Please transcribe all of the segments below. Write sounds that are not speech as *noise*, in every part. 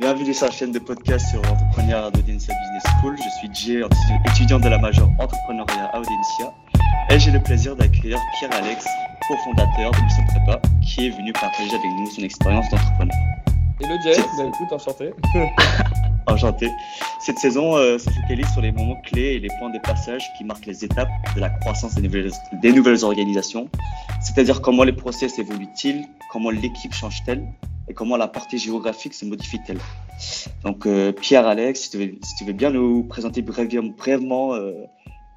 Bienvenue sur la chaîne de podcast sur l'entrepreneuriat d'Audencia Business School. Je suis Jay, étudiant de la majeure entrepreneuriat à Audencia. Et j'ai le plaisir d'accueillir Pierre-Alex, cofondateur de Mission Prépa, qui est venu partager avec nous son expérience d'entrepreneur. Hello Jay, bah, écoute, enchanté. *laughs* enchanté. Cette saison euh, se focalise sur les moments clés et les points de passage qui marquent les étapes de la croissance des nouvelles, des nouvelles organisations, c'est-à-dire comment les process évoluent-ils, comment l'équipe change-t-elle? Et comment la partie géographique se modifie-t-elle. Donc, euh, Pierre, Alex, si tu, veux, bien nous présenter brièvement euh,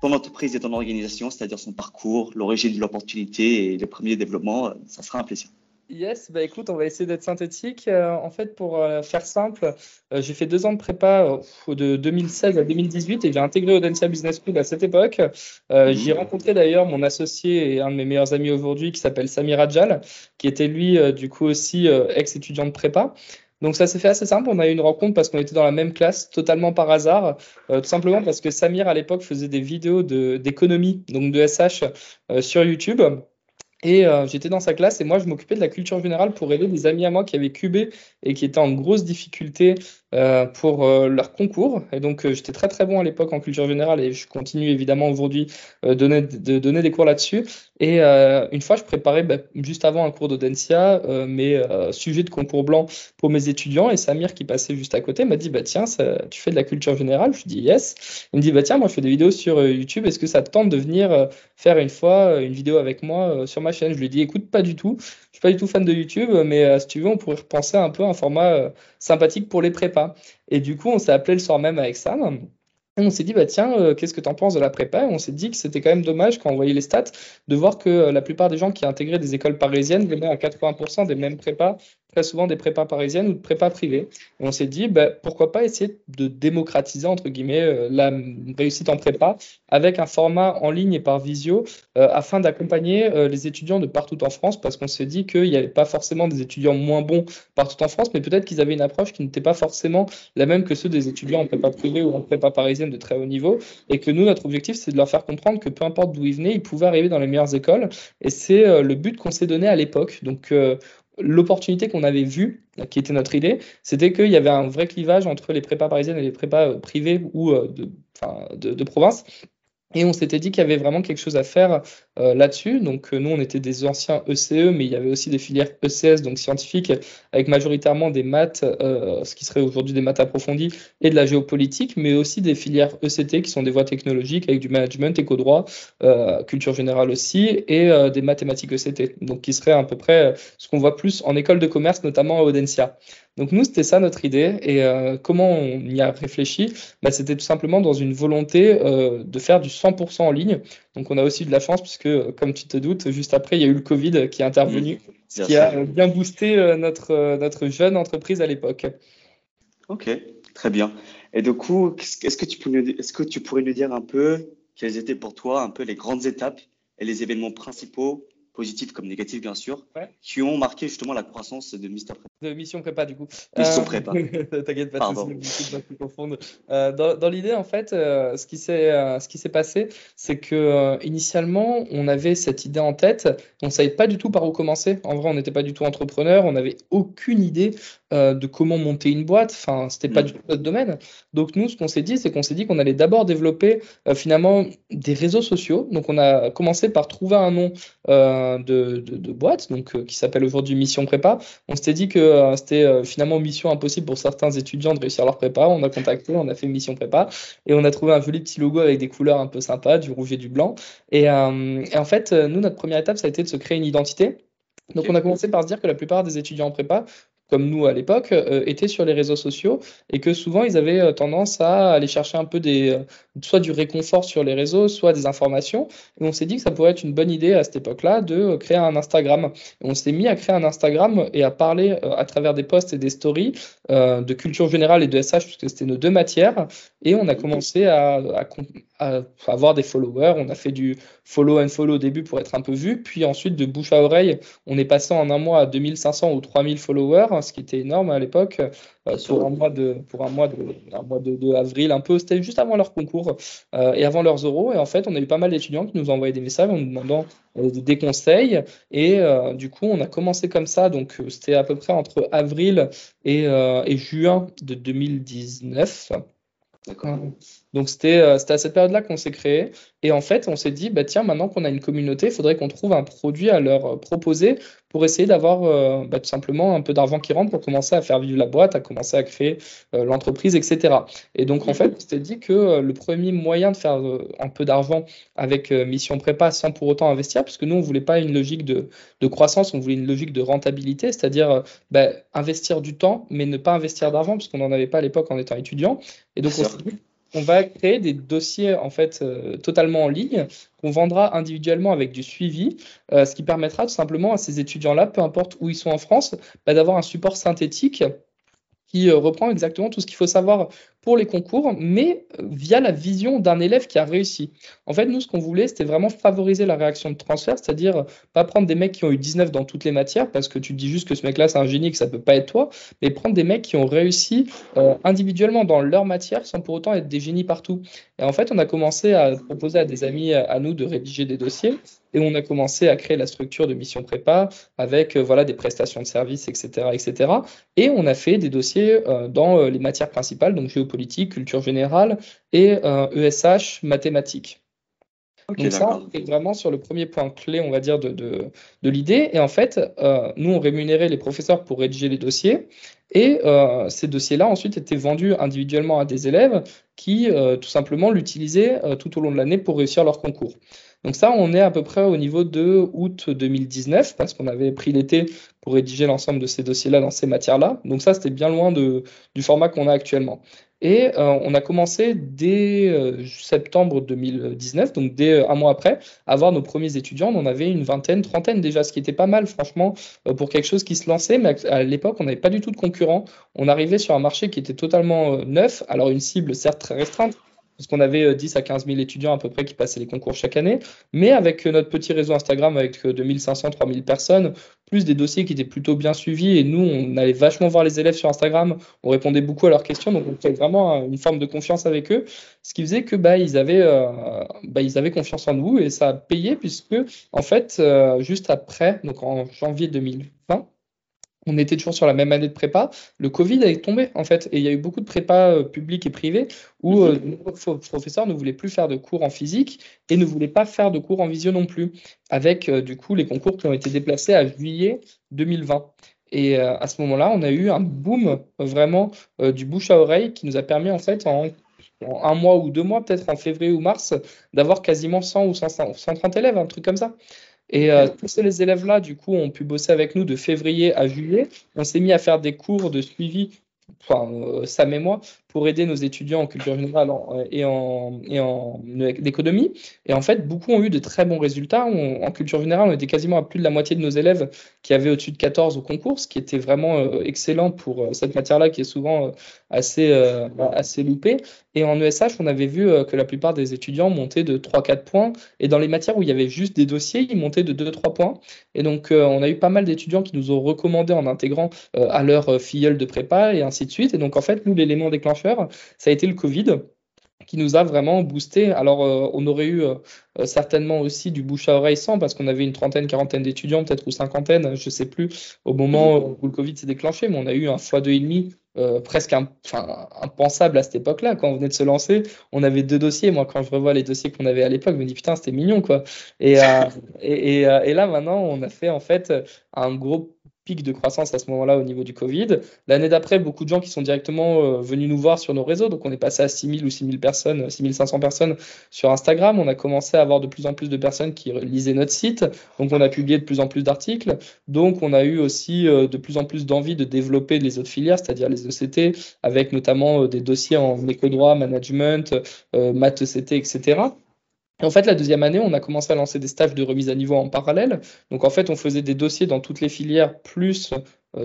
ton entreprise et ton organisation, c'est-à-dire son parcours, l'origine de l'opportunité et les premiers développements, euh, ça sera un plaisir. Yes, bah écoute, on va essayer d'être synthétique. Euh, en fait, pour euh, faire simple, euh, j'ai fait deux ans de prépa de 2016 à 2018 et j'ai intégré Audencia Business School à cette époque. J'ai rencontré d'ailleurs mon associé et un de mes meilleurs amis aujourd'hui qui s'appelle Samir Adjal, qui était lui, du coup, aussi ex-étudiant de prépa. Donc ça s'est fait assez simple. On a eu une rencontre parce qu'on était dans la même classe, totalement par hasard, tout simplement parce que Samir à l'époque faisait des vidéos d'économie, donc de SH, sur YouTube. Et euh, j'étais dans sa classe et moi, je m'occupais de la culture générale pour aider des amis à moi qui avaient cubé et qui étaient en grosse difficulté euh, pour euh, leur concours. Et donc, j'étais très très bon à l'époque en culture générale et je continue évidemment aujourd'hui donner, de donner des cours là-dessus. Et une fois, je préparais bah, juste avant un cours d'Audencia mes sujets de concours blanc pour mes étudiants et Samir qui passait juste à côté m'a dit bah tiens, tu fais de la culture générale? Je dis yes. Il me dit bah tiens, moi je fais des vidéos sur YouTube. Est-ce que ça te tente de venir faire une fois une vidéo avec moi sur ma chaîne. Je lui ai dit, écoute, pas du tout. Je suis pas du tout fan de YouTube, mais euh, si tu veux, on pourrait repenser un peu un format euh, sympathique pour les prépas. Et du coup, on s'est appelé le soir même avec Sam. Et on s'est dit, bah tiens, euh, qu'est-ce que tu en penses de la prépa? Et on s'est dit que c'était quand même dommage, quand on voyait les stats, de voir que la plupart des gens qui intégraient des écoles parisiennes venaient à 80% des mêmes prépas très souvent des prépas parisiennes ou de prépas privées. Et on s'est dit, bah, pourquoi pas essayer de démocratiser, entre guillemets, euh, la réussite en prépa avec un format en ligne et par visio euh, afin d'accompagner euh, les étudiants de partout en France parce qu'on s'est dit qu'il n'y avait pas forcément des étudiants moins bons partout en France, mais peut-être qu'ils avaient une approche qui n'était pas forcément la même que ceux des étudiants en prépa privée ou en prépa parisienne de très haut niveau et que nous, notre objectif, c'est de leur faire comprendre que peu importe d'où ils venaient, ils pouvaient arriver dans les meilleures écoles et c'est le but qu'on s'est donné à l'époque. Donc, l'opportunité qu'on avait vue, qui était notre idée, c'était qu'il y avait un vrai clivage entre les prépas parisiennes et les prépas euh, privées ou euh, de, de, de province. Et on s'était dit qu'il y avait vraiment quelque chose à faire euh, là-dessus. Donc, euh, nous, on était des anciens ECE, e, mais il y avait aussi des filières ECS, donc scientifiques, avec majoritairement des maths, euh, ce qui serait aujourd'hui des maths approfondies, et de la géopolitique, mais aussi des filières ECT, qui sont des voies technologiques, avec du management, éco-droit, culture générale aussi, et des mathématiques ECT, donc qui serait à peu près ce qu'on voit plus en école de commerce, notamment à Audencia. Donc nous, c'était ça notre idée. Et euh, comment on y a réfléchi? Bah, C'était tout simplement dans une volonté euh, de faire du 100% en ligne. Donc on a aussi de la chance puisque, comme tu te doutes, juste après, il y a eu le Covid qui est intervenu, ce qui a bien boosté euh, notre, notre jeune entreprise à l'époque. Ok, très bien. Et du coup, est-ce que, tu est-ce que tu pourrais nous dire un peu quelles étaient pour toi un peu les grandes étapes et les événements principaux positifs comme négatifs bien sûr, qui ont marqué justement la croissance de Mister Prépa. De Mission Prépa du coup. Mission euh, Prépa. *laughs* T'inquiète pas, Pardon. Euh, dans, dans l'idée en fait, euh, ce qui s'est s'est passé, c'est que initialement on avait cette idée en tête, on savait pas du tout par où commencer. En vrai, on n'était pas du tout entrepreneur, on n'avait aucune idée de comment monter une boîte. Enfin, c'était pas mm. du tout notre domaine. Donc nous, ce qu'on s'est dit, c'est qu'on s'est dit qu'on allait d'abord développer finalement des réseaux sociaux. Donc on a commencé par trouver un nom de, de, boîte, donc euh, qui s'appelle aujourd'hui Mission Prépa. On s'était dit que euh, c'était euh, finalement mission impossible pour certains étudiants de réussir leur prépa. On a contacté, on a fait Mission Prépa et on a trouvé un joli petit logo avec des couleurs un peu sympas, du rouge et du blanc. Et, en fait, nous, notre première étape, ça a été de se créer une identité. Donc, on a commencé par se dire que la plupart des étudiants en prépa comme nous à l'époque, euh, étaient sur les réseaux sociaux et que souvent ils avaient euh, tendance à aller chercher un peu des, euh, soit du réconfort sur les réseaux, soit des informations. Et on s'est dit que ça pourrait être une bonne idée à cette époque-là de créer un Instagram. Et on s'est mis à créer un Instagram et à parler à travers des posts et des stories de culture générale et de SH, puisque c'était nos deux matières. Et on a commencé à, à, avoir des followers. On a fait du follow and follow au début pour être un peu vu. Puis ensuite, de bouche à oreille, on est passé en un mois à 2500 ou 3000 followers. Heures, ce qui était énorme à l'époque, pour un mois de, pour un mois de, un mois de, avril un peu. C'était juste avant leur concours et avant leurs oraux. Et en fait, on a eu pas mal d'étudiants qui nous ont envoyé des messages en nous demandant des conseils. Et du coup, on a commencé comme ça. Donc, c'était à peu près entre avril et, et juin de 2019. D'accord. Donc c'était à cette période-là qu'on s'est créé. Et en fait, on s'est dit, bah, tiens, maintenant qu'on a une communauté, il faudrait qu'on trouve un produit à leur proposer pour essayer d'avoir euh, bah, tout simplement un peu d'argent qui rentre pour commencer à faire vivre la boîte, à commencer à créer euh, l'entreprise, etc. Et donc, en fait, on s'est dit que euh, le premier moyen de faire un peu d'argent avec Mission Prépa sans pour autant investir, parce que nous, on ne voulait pas une logique de, croissance, on voulait une logique de rentabilité, c'est-à-dire bah, investir du temps, mais ne pas investir d'argent, parce qu'on n'en avait pas à l'époque en étant étudiant. Et donc, on s'est dit, on va créer des dossiers en fait euh, totalement en ligne qu'on vendra individuellement avec du suivi, euh, ce qui permettra tout simplement à ces étudiants-là, peu importe où ils sont en France, bah, d'avoir un support synthétique qui euh, reprend exactement tout ce qu'il faut savoir pour les concours, mais euh, via la vision d'un élève qui a réussi. En fait, nous, ce qu'on voulait, c'était vraiment favoriser la réaction de transfert, c'est-à-dire euh, pas prendre des mecs qui ont eu 19 dans toutes les matières, parce que tu dis juste que ce mec-là, c'est un génie, que ça peut pas être toi, mais prendre des mecs qui ont réussi individuellement dans leur matière sans pour autant être des génies partout. Et en fait, on a commencé à proposer à des amis à nous de rédiger des dossiers et on a commencé à créer la structure de mission prépa avec euh, voilà des prestations de services, etc., etc. Et on a fait des dossiers euh, dans euh, les matières principales, donc géopolitique, culture générale et ESH, e mathématiques. donc ça, est vraiment sur le premier point clé, on va dire, de, de, de l'idée. Et en fait, nous, on rémunérait les professeurs pour rédiger les dossiers. Et ces dossiers-là, ensuite, étaient vendus individuellement à des élèves qui, tout simplement, l'utilisaient tout au long de l'année pour réussir leur concours. Donc ça, on est à peu près au niveau de août 2019 parce qu'on avait pris l'été pour rédiger l'ensemble de ces dossiers-là dans ces matières-là. Donc ça, c'était bien loin de, du format qu'on a actuellement. Et euh, on a commencé dès euh, septembre 2019, donc dès euh, un mois après, à avoir nos premiers étudiants. On en avait une vingtaine, trentaine déjà, ce qui était pas mal, franchement, pour quelque chose qui se lançait. Mais à l'époque, on n'avait pas du tout de concurrents. On arrivait sur un marché qui était totalement neuf. Alors une cible certes très restreinte, parce qu'on avait 10 euh, à 15 000 étudiants à peu près qui passaient les concours chaque année, mais avec euh, notre petit réseau Instagram avec 2500, euh, 3000 personnes, plus des dossiers qui étaient plutôt bien suivis, et nous, on allait vachement voir les élèves sur Instagram, on répondait beaucoup à leurs questions, donc on avait vraiment une forme de confiance avec eux, ce qui faisait que bah, ils, avaient, bah, ils avaient confiance en nous, et ça a payé, puisque en fait, juste après, donc en janvier 2020, on était toujours sur la même année de prépa, le Covid est tombé en fait, et il y a eu beaucoup de prépas euh, publics et privés où euh, nos professeurs ne voulaient plus faire de cours en physique et ne voulaient pas faire de cours en visio non plus, avec euh, du coup les concours qui ont été déplacés à juillet 2020. Et à ce moment-là, on a eu un boom vraiment du bouche à oreille qui nous a permis en fait en un mois ou deux mois, peut-être en février ou mars, d'avoir quasiment 100 ou 130 élèves, un truc comme ça. Et euh, tous ces élèves-là, du coup, ont pu bosser avec nous de février à juillet. On s'est mis à faire des cours de suivi, enfin, euh, Sam et moi, pour aider nos étudiants en culture générale et en, et en économie. Et en fait, beaucoup ont eu de très bons résultats. en culture générale, on était quasiment à plus de la moitié de nos élèves qui avaient au-dessus de 14 au concours, ce qui était vraiment euh, excellent pour euh, cette matière-là qui est souvent euh, assez, assez loupée. Et en ESH, on avait vu que la plupart des étudiants montaient de 3-4 points. Et dans les matières où il y avait juste des dossiers, ils montaient de 2-3 points. Et donc, on a eu pas mal d'étudiants qui nous ont recommandé en intégrant à leur filleule de prépa et ainsi de suite. Et donc, en fait, nous, l'élément déclencheur, ça a été le Covid qui nous a vraiment boosté. Alors, euh, on aurait eu euh, certainement aussi du bouche à oreille sans, parce qu'on avait une trentaine, quarantaine d'étudiants, peut-être ou cinquantaine, je ne sais plus, au moment où le Covid s'est déclenché, mais on a eu un fois deux et demi. Euh, presque impensable à cette époque-là. Quand on venait de se lancer, on avait deux dossiers. Moi, quand je revois les dossiers qu'on avait à l'époque, je me dis putain, c'était mignon, quoi. Et, et, et, là, maintenant, on a fait en fait un gros pic de croissance à ce moment-là au niveau du Covid. L'année d'après, beaucoup de gens qui sont directement euh, venus nous voir sur nos réseaux. Donc, on est passé à 6000 ou 6000 personnes, 6500 personnes sur Instagram. On a commencé à avoir de plus en plus de personnes qui lisaient notre site. Donc, on a publié de plus en plus d'articles. Donc, on a eu aussi euh, de plus en plus d'envie de développer les autres filières, c'est-à-dire les ECT, avec notamment euh, des dossiers en éco-droit, management, maths ECT, etc en fait, la deuxième année, on a commencé à lancer des stages de remise à niveau en parallèle. Donc, en fait, on faisait des dossiers dans toutes les filières, plus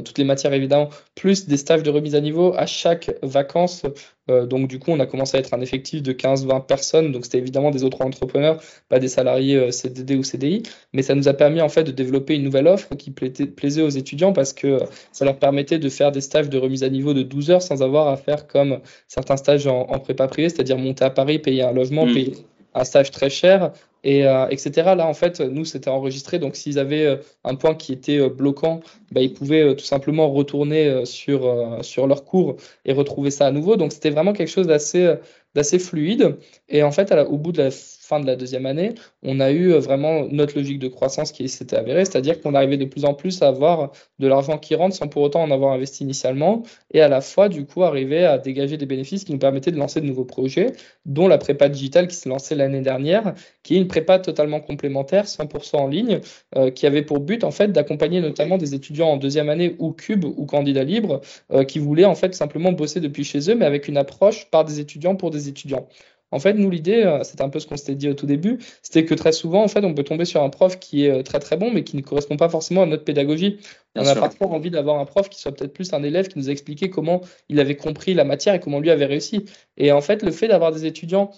toutes les matières évidemment, plus des stages de remise à niveau à chaque vacances. donc du coup, on a commencé à être un effectif de 15-20 personnes. Donc c'était évidemment des autres entrepreneurs, pas des salariés CDD ou CDI. Mais ça nous a permis en fait de développer une nouvelle offre qui plaisait aux étudiants parce que ça leur permettait de faire des stages de remise à niveau de 12 heures sans avoir à faire comme certains stages en, prépa privée, c'est-à-dire monter à Paris, payer un logement, mmh. payer un stage très cher, et euh, etc. Là, en fait, nous, c'était enregistré. Donc, s'ils avaient euh, un point qui était euh, bloquant, bah, ils pouvaient tout simplement retourner sur, sur leur cours et retrouver ça à nouveau. Donc, c'était vraiment quelque chose d'assez d'assez fluide. Et en fait, au bout de la fin de la deuxième année, on a eu vraiment notre logique de croissance qui s'était avérée, c'est-à-dire qu'on arrivait de plus en plus à avoir de l'argent qui rentre sans pour autant en avoir investi initialement, et à la fois, du coup, arriver à dégager des bénéfices qui nous permettaient de lancer de nouveaux projets, dont la prépa digitale qui s'est lancée l'année dernière, qui est une prépa totalement complémentaire, 100% en ligne, euh, qui avait pour but, en fait, d'accompagner notamment des étudiants en deuxième année ou cube ou candidat libre, euh, qui voulaient, en fait, simplement bosser depuis chez eux, mais avec une approche par des étudiants pour des étudiants. En fait, nous, l'idée, euh, c'est un peu ce qu'on s'était dit au tout début, c'était que très souvent, en fait, on peut tomber sur un prof qui est euh, très très bon, mais qui ne correspond pas forcément à notre pédagogie. on a parfois envie d'avoir un prof qui soit peut-être plus un élève qui nous a expliqué comment il avait compris la matière et comment lui avait réussi. Et en fait, le fait d'avoir des étudiants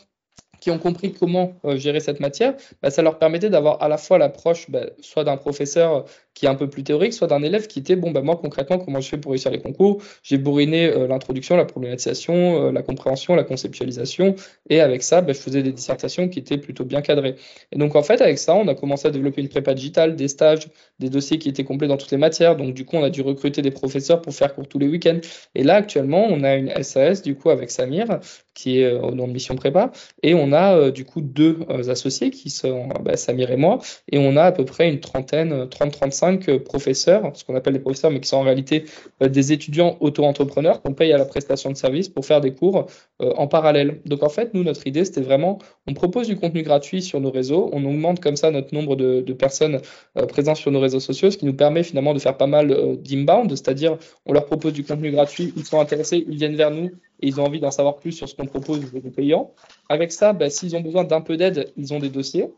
qui ont compris comment euh, gérer cette matière, bah, ça leur permettait d'avoir à la fois l'approche bah, soit d'un professeur qui est un peu plus théorique, soit d'un élève qui était, bon, bah, moi concrètement, comment je fais pour réussir les concours? J'ai bourriné euh, l'introduction, la problématisation, euh, la compréhension, la conceptualisation, et avec ça, bah, je faisais des dissertations qui étaient plutôt bien cadrées. Et donc, en fait, avec ça, on a commencé à développer une prépa digitale, des stages, des dossiers qui étaient complets dans toutes les matières. Donc, du coup, on a dû recruter des professeurs pour faire cours tous les week-ends. Et là, actuellement, on a une SAS, du coup, avec Samir, qui est euh, au nom de Mission Prépa, et on a, du coup, deux associés qui sont bah, Samir et moi, et on a à peu près une trentaine, 30-35 euh, professeurs, ce qu'on appelle des professeurs, mais qui sont en réalité euh, des étudiants auto-entrepreneurs qu'on paye à la prestation de service pour faire des cours euh, en parallèle. Donc en fait, nous, notre idée, c'était vraiment, on propose du contenu gratuit sur nos réseaux, on augmente comme ça notre nombre de, personnes présentes sur nos réseaux sociaux, ce qui nous permet finalement de faire pas mal d'inbound, c'est-à-dire on leur propose du contenu gratuit, ils sont intéressés, ils viennent vers nous et ils ont envie d'en savoir plus sur ce qu'on propose aux payants. Avec ça, bah, s'ils ont besoin d'un peu d'aide, ils ont des dossiers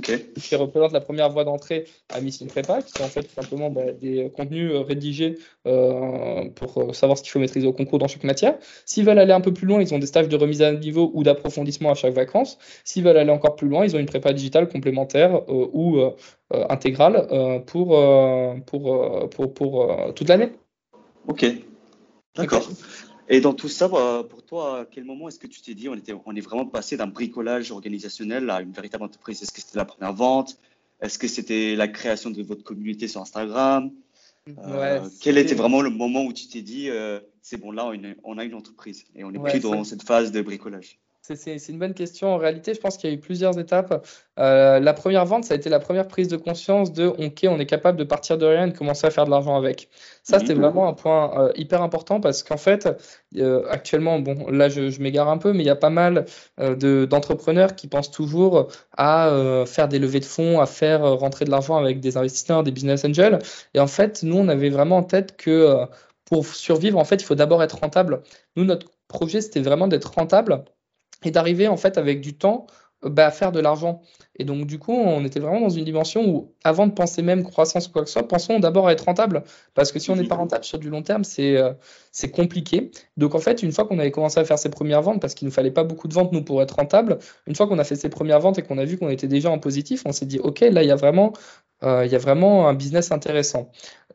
qui représente la première voie d'entrée à Mission Prépa, qui sont en fait tout simplement bah, des contenus euh, rédigés euh, pour euh, savoir ce qu'il faut maîtriser au concours dans chaque matière. S'ils veulent aller un peu plus loin, ils ont des stages de remise à niveau ou d'approfondissement à chaque vacances. S'ils veulent aller encore plus loin, ils ont une prépa digitale complémentaire ou intégrale pour, pour, pour, pour toute l'année. Ok, d'accord. Et dans tout ça, bah, pour toi, à quel moment est-ce que tu t'es dit on, était, on est vraiment passé d'un bricolage organisationnel à une véritable entreprise? Est-ce que c'était la première vente? Est-ce que c'était la création de votre communauté sur Instagram? Euh, Quel était vraiment le moment où tu t'es dit euh, c'est bon, là, on, a une entreprise et on n'est plus dans cette phase de bricolage? C'est une bonne question. En réalité, je pense qu'il y a eu plusieurs étapes. Euh, la première vente, ça a été la première prise de conscience de OK, on est capable de partir de rien et de commencer à faire de l'argent avec. Ça, c'était mhm. vraiment un point euh, hyper important parce qu'en fait, euh, actuellement, bon, là, je, m'égare un peu, mais il y a pas mal d'entrepreneurs qui pensent toujours à faire des levées de fonds, à faire rentrer de l'argent avec des investisseurs, des business angels. Et en fait, nous, on avait vraiment en tête que pour survivre, en fait, il faut d'abord être rentable. Nous, notre projet, c'était vraiment d'être rentable et d'arriver en fait avec du temps bah, à faire de l'argent. Et donc, du coup, on était vraiment dans une dimension où, avant de penser même croissance ou quoi que ce soit, pensons d'abord à être rentable. Parce que si on n'est pas rentable sur du long terme, c'est euh, c'est compliqué. Donc, en fait, une fois qu'on avait commencé à faire ses premières ventes, parce qu'il ne nous fallait pas beaucoup de ventes, nous, pour être rentable, une fois qu'on a fait ses premières ventes et qu'on a vu qu'on était déjà en positif, on s'est dit, OK, là, il y a vraiment euh, il y a vraiment un business intéressant.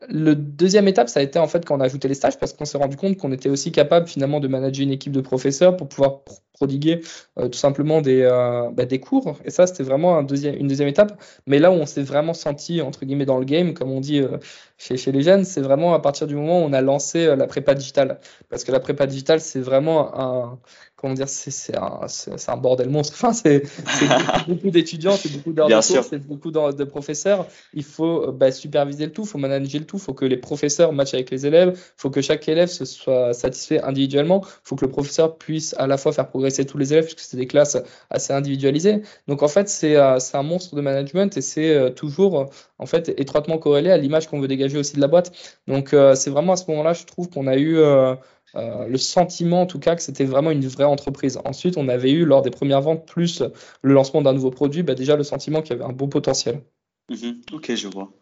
Le deuxième étape, ça a été en fait quand on a ajouté les stages, parce qu'on s'est rendu compte qu'on était aussi capable finalement de manager une équipe de professeurs pour pouvoir prodiguer euh, tout simplement des, euh, bah, des cours. Et ça, c'était vraiment une deuxième étape. Mais là où on s'est vraiment senti, entre guillemets, dans le game, comme on dit chez, chez les jeunes, c'est vraiment à partir du moment où on a lancé la prépa digitale. Parce que la prépa digitale, c'est vraiment un, comment dire, c'est un, un, bordel monstre. *laughs* Enfin, c'est beaucoup d'étudiants, c'est beaucoup d'heures de c'est beaucoup de, professeurs. Il faut euh, bah, superviser le tout, il faut manager le tout, il faut que les professeurs matchent avec les élèves, il faut que chaque élève se soit satisfait individuellement, il faut que le professeur puisse à la fois faire progresser tous les élèves, puisque c'est des classes assez individualisées. Donc en fait, c'est euh, un monstre de management et c'est euh, toujours en fait étroitement corrélé à l'image qu'on veut dégager aussi de la boîte. Donc c'est vraiment à ce moment-là, je trouve qu'on a eu euh, le sentiment en tout cas que c'était vraiment une vraie entreprise. Ensuite, on avait eu lors des premières ventes plus le lancement d'un nouveau produit, bah, déjà le sentiment qu'il y avait un beau potentiel. Mhm. ok, je vois.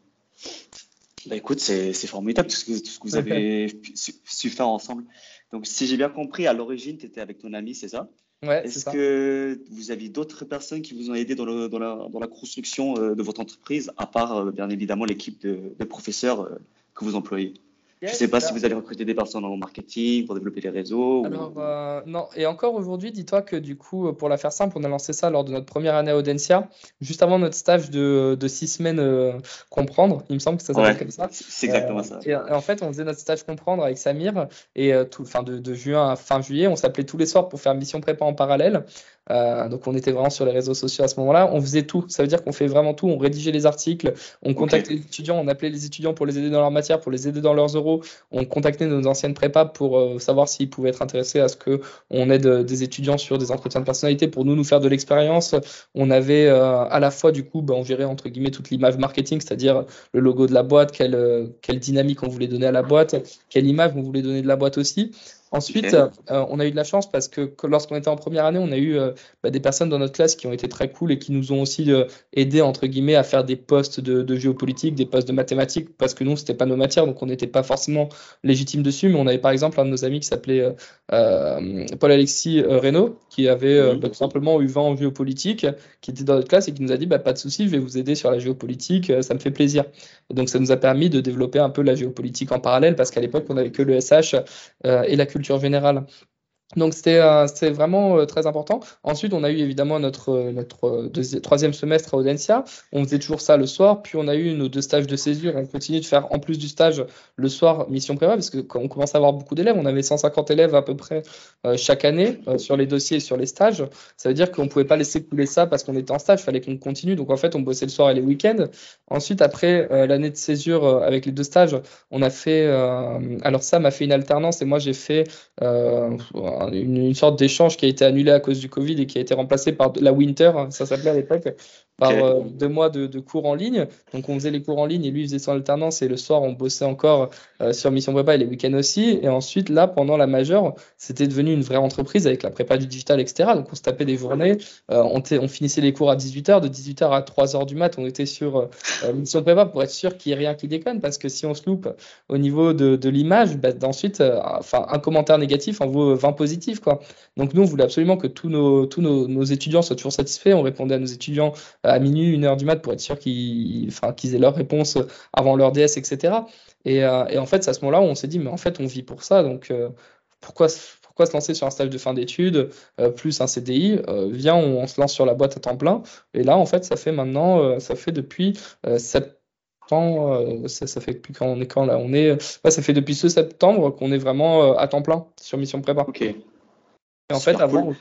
Bah écoute, c'est formidable tout ce que, tout ce que vous avez su, faire ensemble. Donc, si j'ai bien compris, à l'origine, tu étais avec ton ami, c'est ça? Ouais, Est-ce que vous aviez d'autres personnes qui vous ont aidé dans, le, dans, la, dans la, construction euh, de votre entreprise, à part, euh, bien évidemment, l'équipe de, de, professeurs euh, que vous employez? Je ne sais pas si vous allez recruter des personnes en marketing pour développer les réseaux. Alors, euh, non. Et encore aujourd'hui, dis-toi que du coup, pour la faire simple, on a lancé ça lors de notre première année à Audencia, juste avant notre stage de, de six semaines euh, comprendre. Il me semble que ça s'appelle comme ça. C'est exactement ça. Et, en fait, on faisait notre stage comprendre avec Samir et euh, tout, fin de, de, juin à fin juillet, on s'appelait tous les soirs pour faire mission prépa en parallèle. Euh, donc on était vraiment sur les réseaux sociaux à ce moment-là. On faisait tout. Ça veut dire qu'on fait vraiment tout. On rédigeait les articles, on contactait les étudiants, on appelait les étudiants pour les aider dans leur matière, pour les aider dans leurs euros. On contactait nos anciennes prépas pour euh, savoir s'ils pouvaient être intéressés à ce que on aide euh, des étudiants sur des entretiens de personnalité pour nous nous faire de l'expérience. On avait à la fois du coup, ben, on gérait entre guillemets toute l'image marketing, c'est-à-dire le logo de la boîte, quelle dynamique on voulait donner à la boîte, quelle image on voulait donner de la boîte aussi. Ensuite, euh, on a eu de la chance parce que, lorsqu'on était en première année, on a eu euh, bah, des personnes dans notre classe qui ont été très cool et qui nous ont aussi euh, aidé entre guillemets à faire des postes de, géopolitique, des postes de mathématiques parce que nous c'était pas nos matières donc on n'était pas forcément légitime dessus. Mais on avait par exemple un de nos amis qui s'appelait Paul Alexis Reynaud qui avait bah, tout simplement eu 20 en géopolitique, qui était dans notre classe et qui nous a dit bah, pas de souci, je vais vous aider sur la géopolitique, ça me fait plaisir. Et donc ça nous a permis de développer un peu la géopolitique en parallèle parce qu'à l'époque on avait que le SH et la culture culture générale. Donc c'était euh, vraiment euh, très important. Ensuite, on a eu évidemment notre, euh, notre troisième semestre à Audencia. On faisait toujours ça le soir. Puis on a eu nos deux stages de césure. On continue de faire en plus du stage le soir mission prépa parce que quand on commence à avoir beaucoup d'élèves, on avait 150 élèves à peu près chaque année sur les dossiers et sur les stages. Ça veut dire qu'on ne pouvait pas laisser couler ça parce qu'on était en stage. Fallait qu'on continue. Donc en fait, on bossait le soir et les week-ends. Ensuite, après l'année de césure avec les deux stages, on a fait. alors ça m'a fait une alternance et moi j'ai fait une, sorte d'échange qui a été annulé à cause du Covid et qui a été remplacé par la Winter, ça s'appelait à l'époque, par euh, deux mois de, cours en ligne. Donc on faisait les cours en ligne et lui faisait son alternance et le soir on bossait encore euh, sur Mission Prépa et les week-ends aussi. Et ensuite là pendant la majeure c'était devenu une vraie entreprise avec la prépa du digital etc. Donc on se tapait des journées, euh, on, on, finissait les cours à 18h, de 18h à 3h du mat on était sur Mission Prépa pour être sûr qu'il n'y ait rien qui déconne parce que si on se loupe au niveau de, de l'image, bah, ensuite enfin un commentaire négatif en vaut 20 positifs quoi. Donc nous on voulait absolument que tous nos, tous nos, nos étudiants soient toujours satisfaits. On répondait à nos étudiants à minuit, une heure du mat pour être sûr qu'ils enfin, qu'ils aient leur réponse avant leur DS, etc. Et, euh, et en fait, c'est à ce moment-là où on s'est dit, mais en fait, on vit pour ça, donc euh, pourquoi, pourquoi se lancer sur un stage de fin d'études euh, plus un CDI Viens, on, se lance sur la boîte à temps plein. Et là, en fait, ça fait maintenant, ça fait depuis septembre. Ça, ça, fait depuis quand on est quand là On est, ça fait depuis ce septembre qu'on est vraiment à temps plein sur mission prépa. Ok. Et en fait, avant,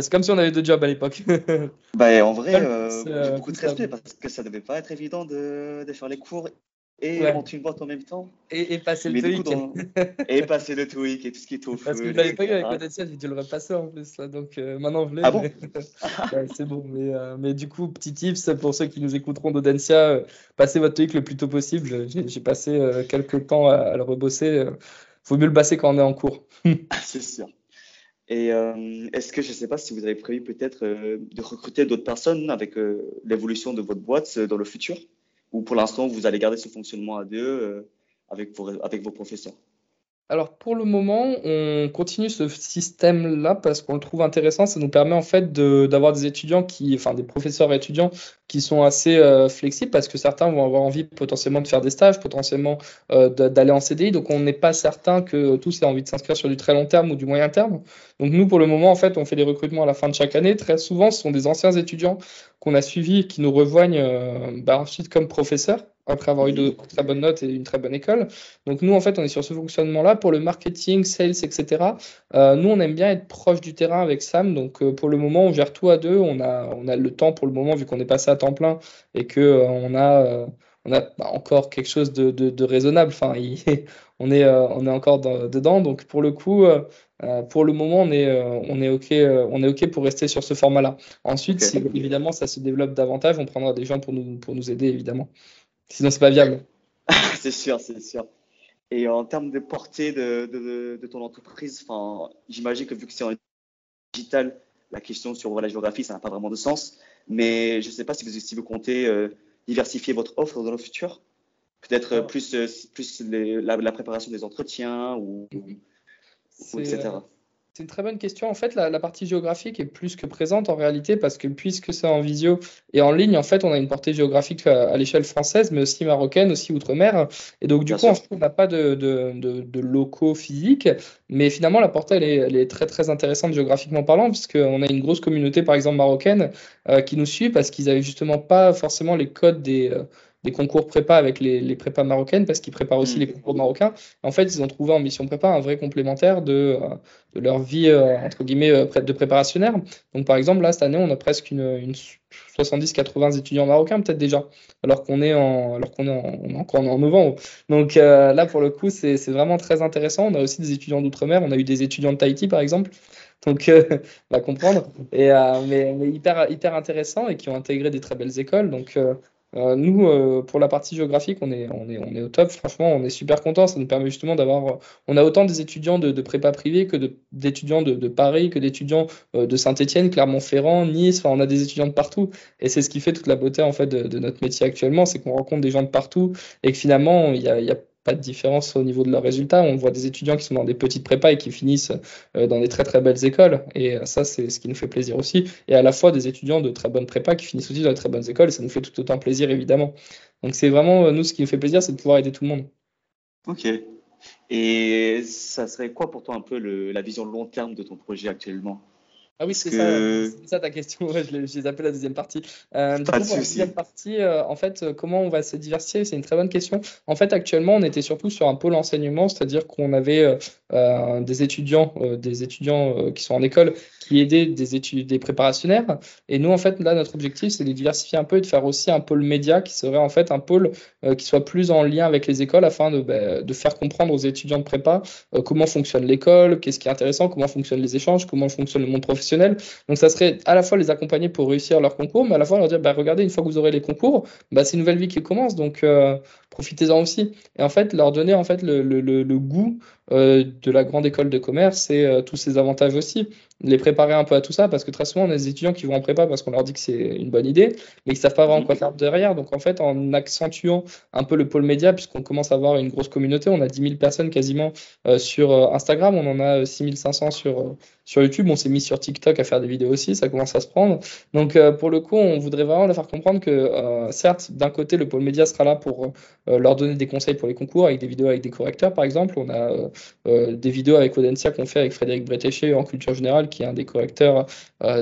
c'est comme si on avait deux jobs à l'époque. *laughs* bah, en vrai, euh, j'ai beaucoup de respect parce que ça devait pas être évident de, de faire les cours et monter une boîte en même temps. Et, passer le TOEIC. *laughs* et passer le TOEIC et tout ce qui est au Parce que je l'avais pas eu avec Audencia, j'ai dû le repasser en plus. Là, donc euh, maintenant je l'ai. Ah bon *laughs* C'est bon. Mais, euh, mais, du coup, petit tips pour ceux qui nous écouteront d'Audencia, passez votre TOEIC le plus tôt possible. J'ai passé quelques temps à, à le rebosser. Faut mieux le passer quand on est en cours. C'est sûr. Et euh, est-ce que je ne sais pas si vous avez prévu peut-être euh, de recruter d'autres personnes avec euh, l'évolution de votre boîte dans le futur? Ou pour l'instant, vous allez garder ce fonctionnement à deux avec, avec vos professeurs? Alors pour le moment, on continue ce système-là parce qu'on le trouve intéressant. Ça nous permet en fait d'avoir des étudiants qui, enfin des professeurs étudiants qui sont assez euh, flexibles parce que certains vont avoir envie potentiellement de faire des stages, potentiellement euh, d'aller en CDI. Donc on n'est pas certain que tous aient envie de s'inscrire sur du très long terme ou du moyen terme. Donc nous pour le moment en fait on fait des recrutements à la fin de chaque année. Très souvent ce sont des anciens étudiants qu'on a suivis et qui nous rejoignent euh, bah, ensuite comme professeurs après avoir eu de très bonnes notes et une très bonne école. Donc nous, en fait, on est sur ce fonctionnement-là. Pour le marketing, sales, etc., euh, nous, on aime bien être proche du terrain avec Sam. Donc euh, pour le moment, on gère tout à deux. On a, on a le temps pour le moment, vu qu'on est passé à temps plein et qu'on euh, on a, on a bah, encore quelque chose de, de, raisonnable. Enfin, *laughs* on, est, on est encore dedans. Donc pour le coup... pour le moment, on est, on, est OK, on est OK pour rester sur ce format-là. Ensuite, si évidemment ça se développe davantage, on prendra des gens pour nous, pour nous aider, évidemment. Sinon, c'est pas viable. *laughs* c'est sûr, c'est sûr. Et en termes de portée de, de, de ton entreprise, j'imagine que vu que c'est en digital, la question sur la géographie, ça n'a pas vraiment de sens. Mais je ne sais pas si vous, si vous comptez euh, diversifier votre offre dans le futur. Peut-être plus, plus la, préparation des entretiens ou, ou etc. C'est une très bonne question. En fait, la, partie géographique est plus que présente en réalité parce que puisque c'est en visio et en ligne, en fait, on a une portée géographique à, l'échelle française, mais aussi marocaine, aussi outre-mer. Et donc, du coup, on n'a pas de, de, locaux physiques, mais finalement, la portée, elle est, très, très intéressante géographiquement parlant, puisqu'on a une grosse communauté, par exemple, marocaine, euh, qui nous suit parce qu'ils n'avaient justement pas forcément les codes des. Euh, des concours prépa avec les, les prépas marocaines parce qu'ils préparent aussi mm. les concours marocains. En fait, ils ont trouvé en mission prépa un vrai complémentaire de, euh, de leur vie, euh, entre guillemets, euh, de préparationnaire. Donc, par exemple, là, cette année, on a presque une, une 70-80 étudiants marocains, peut-être déjà, alors qu'on est, en, alors qu'on est en, encore en novembre. Donc, là, pour le coup, c'est, c'est vraiment très intéressant. On a aussi des étudiants d'outre-mer. On a eu des étudiants de Tahiti, par exemple. Donc, *laughs* on va comprendre. Et, mais, mais, hyper, hyper intéressant et qui ont intégré des très belles écoles. Donc, euh, nous, euh, pour la partie géographique, on est, on, est, on est au top. Franchement, on est super content. Ça nous permet justement d'avoir. On a autant des étudiants de, prépa privée que d'étudiants de, Paris, que d'étudiants euh, de Saint-Etienne, Clermont-Ferrand, Nice. Enfin, on a des étudiants de partout. Et c'est ce qui fait toute la beauté en fait de, notre métier actuellement, c'est qu'on rencontre des gens de partout et que finalement, il a, y a pas de différence au niveau de leurs résultats. On voit des étudiants qui sont dans des petites prépas et qui finissent euh, dans des très très belles écoles. Et euh, ça, c'est ce qui nous fait plaisir aussi. Et à la fois des étudiants de très bonnes prépas qui finissent aussi dans de très bonnes écoles. Et ça nous fait tout autant plaisir, évidemment. Donc c'est vraiment, euh, nous, ce qui nous fait plaisir, c'est de pouvoir aider tout le monde. Ok. Et ça serait quoi pour toi un peu la vision long terme de ton projet actuellement? Ah oui, c'est ça, ça, ta question. *laughs* j'ai appelé la deuxième partie. Euh, du coup, pour la deuxième partie, euh, en fait, euh, comment on va se diversifier? C'est une très bonne question. En fait, actuellement, on était surtout sur un pôle enseignement, c'est-à-dire qu'on avait des étudiants, des étudiants qui sont en école qui aidaient des études, des préparationnaires. Et nous, en fait, là, notre objectif, c'est de diversifier un peu et de faire aussi un pôle média qui serait en fait un pôle qui soit plus en lien avec les écoles afin de, bah, de faire comprendre aux étudiants de prépa comment fonctionne l'école, qu'est-ce qui est intéressant, comment fonctionnent les échanges, comment fonctionne le monde professionnel donc ça serait à la fois les accompagner pour réussir leur concours, mais à la fois leur dire, bah, regardez, une fois que vous aurez les concours, bah, c'est une nouvelle vie qui commence, donc euh, profitez-en aussi. Et en fait, leur donner en fait le, le, le, goût euh, de la grande école de commerce et euh, tous ces avantages aussi. Les préparer un peu à tout ça, parce que très souvent, on a des étudiants qui vont en prépa parce qu'on leur dit que c'est une bonne idée, mais ils savent pas vraiment quoi faire derrière. Donc en fait, en accentuant un peu le pôle média, puisqu'on commence à avoir une grosse communauté, on a 10 000 personnes quasiment sur Instagram, on en a 6 500 sur, sur YouTube, on s'est mis sur TikTok à faire des vidéos aussi, ça commence à se prendre. Donc pour le coup, on voudrait vraiment leur faire comprendre que certes, d'un côté, le pôle média sera là pour euh, leur donner des conseils pour les concours avec des vidéos avec des correcteurs, par exemple. On a euh, euh, des vidéos avec Audencia qu'on fait avec Frédéric Bretéché en culture générale, qui est un des correcteurs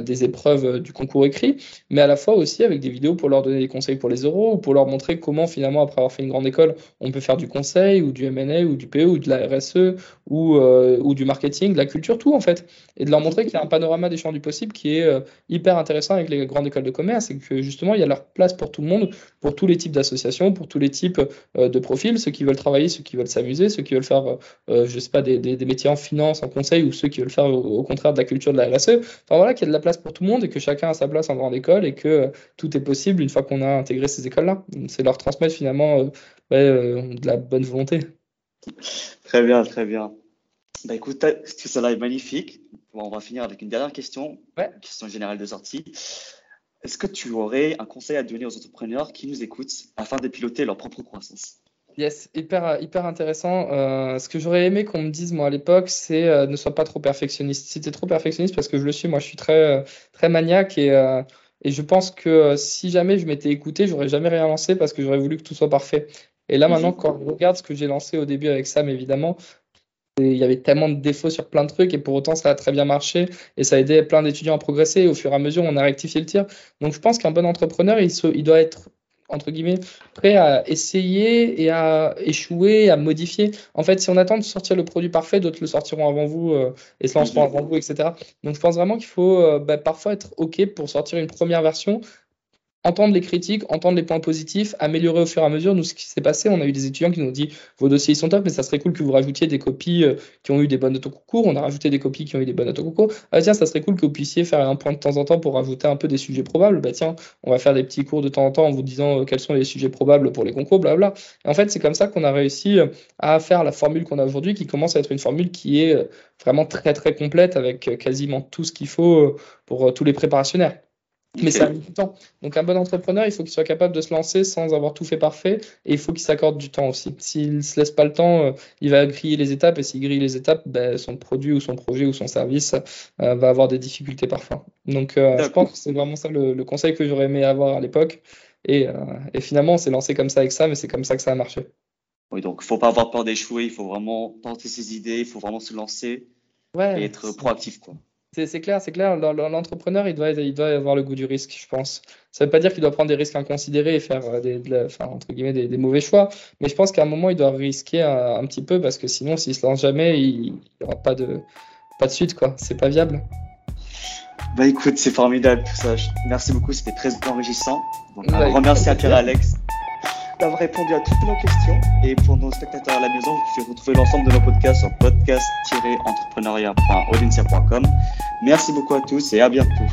des épreuves du concours écrit, mais à la fois aussi avec des vidéos pour leur donner des conseils pour les euros ou pour leur montrer comment finalement, après avoir fait une grande école, on peut faire du conseil ou du M&A ou du PE ou de la RSE ou, ou du marketing, de la culture, tout en fait. Et de leur montrer qu'il y a un panorama des champs du possible qui est hyper intéressant avec les grandes écoles de commerce et que justement, il y a leur place pour tout le monde, pour tous les types d'associations, pour tous les types euh, de profils, ceux qui veulent travailler, ceux qui veulent s'amuser, ceux qui veulent faire, euh, je sais pas, des, des, métiers en finance, en conseil, ou ceux qui veulent faire au, contraire de la culture de la RSE. Enfin voilà, qu'il y a de la place pour tout le monde et que chacun a sa place en grande école et que euh, tout est possible une fois qu'on a intégré ces écoles-là. C'est leur transmettre finalement de la bonne volonté. Très bien, très bien. Bah écoute, ça est magnifique. on va finir avec une dernière question, question générale de sortie. Est-ce que tu aurais un conseil à donner aux entrepreneurs qui nous écoutent afin de piloter leur propre croissance? Yes, hyper, hyper intéressant. Euh, ce que j'aurais aimé qu'on me dise, moi, à l'époque, c'est euh, ne sois pas trop perfectionniste. Si tu es trop perfectionniste, parce que je le suis, moi, je suis très, euh, très maniaque et, et je pense que si jamais je m'étais écouté, j'aurais jamais rien lancé parce que j'aurais voulu que tout soit parfait. Et là, maintenant, quand je regarde ce que j'ai lancé au début avec Sam, évidemment, il y avait tellement de défauts sur plein de trucs et pour autant ça a très bien marché et ça a aidé plein d'étudiants à progresser. Et au fur et à mesure, on a rectifié le tir. Donc je pense qu'un bon entrepreneur, il, il doit être entre guillemets, prêt à essayer et à échouer, à modifier. En fait, si on attend de sortir le produit parfait, d'autres le sortiront avant vous euh, et se lanceront avant vous, etc. Donc, je pense vraiment qu'il faut euh, bah, parfois être OK pour sortir une première version, entendre les critiques, entendre les points positifs, améliorer au fur et à mesure. Nous, ce qui s'est passé, on a eu des étudiants qui nous ont dit vos dossiers sont top, mais ça serait cool que vous rajoutiez des copies euh, qui ont eu des bonnes notes concours. On a rajouté des copies qui ont eu des bonnes notes. Ah tiens, ça serait cool que vous puissiez faire un point de temps en temps pour rajouter un peu des sujets probables. Bah tiens, on va faire des petits cours de temps en temps en vous disant euh, quels sont les sujets probables pour les concours, blabla. Et en fait, c'est comme ça qu'on a réussi euh, à faire la formule qu'on a aujourd'hui, qui commence à être une formule qui est vraiment très très complète avec quasiment tout ce qu'il faut pour tous les préparationnaires. Mais ça a mis du temps. Donc un bon entrepreneur, il faut qu'il soit capable de se lancer sans avoir tout fait parfait et il faut qu'il s'accorde du temps aussi. S'il ne se laisse pas le temps, euh, il va griller les étapes et s'il grille les étapes, ben, son produit ou son projet ou son service euh, va avoir des difficultés parfois. Donc euh, je pense que c'est vraiment ça le, conseil que j'aurais aimé avoir à l'époque. Et, et, finalement, on s'est lancé comme ça avec ça, mais c'est comme ça que ça a marché. Oui, donc il ne faut pas avoir peur d'échouer, il faut vraiment tenter ses idées, il faut vraiment se lancer et être proactif. Quoi. C'est clair, c'est clair. L'entrepreneur, il doit, il doit avoir le goût du risque, je pense. Ça ne veut pas dire qu'il doit prendre des risques inconsidérés et faire euh, des, entre guillemets, des, mauvais choix, mais je pense qu'à un moment, il doit risquer un, petit peu parce que sinon, s'il se lance jamais, il n'y aura pas de, pas de suite, quoi. C'est pas viable. Bah écoute, c'est formidable tout ça. Merci beaucoup, c'était très enrichissant. un grand merci à Pierre Alex d'avoir répondu à toutes nos questions. Et pour nos spectateurs à la maison, vous pouvez retrouver l'ensemble de nos podcasts sur podcast-entrepreneuriat.audencia.com. Merci beaucoup à tous et à bientôt.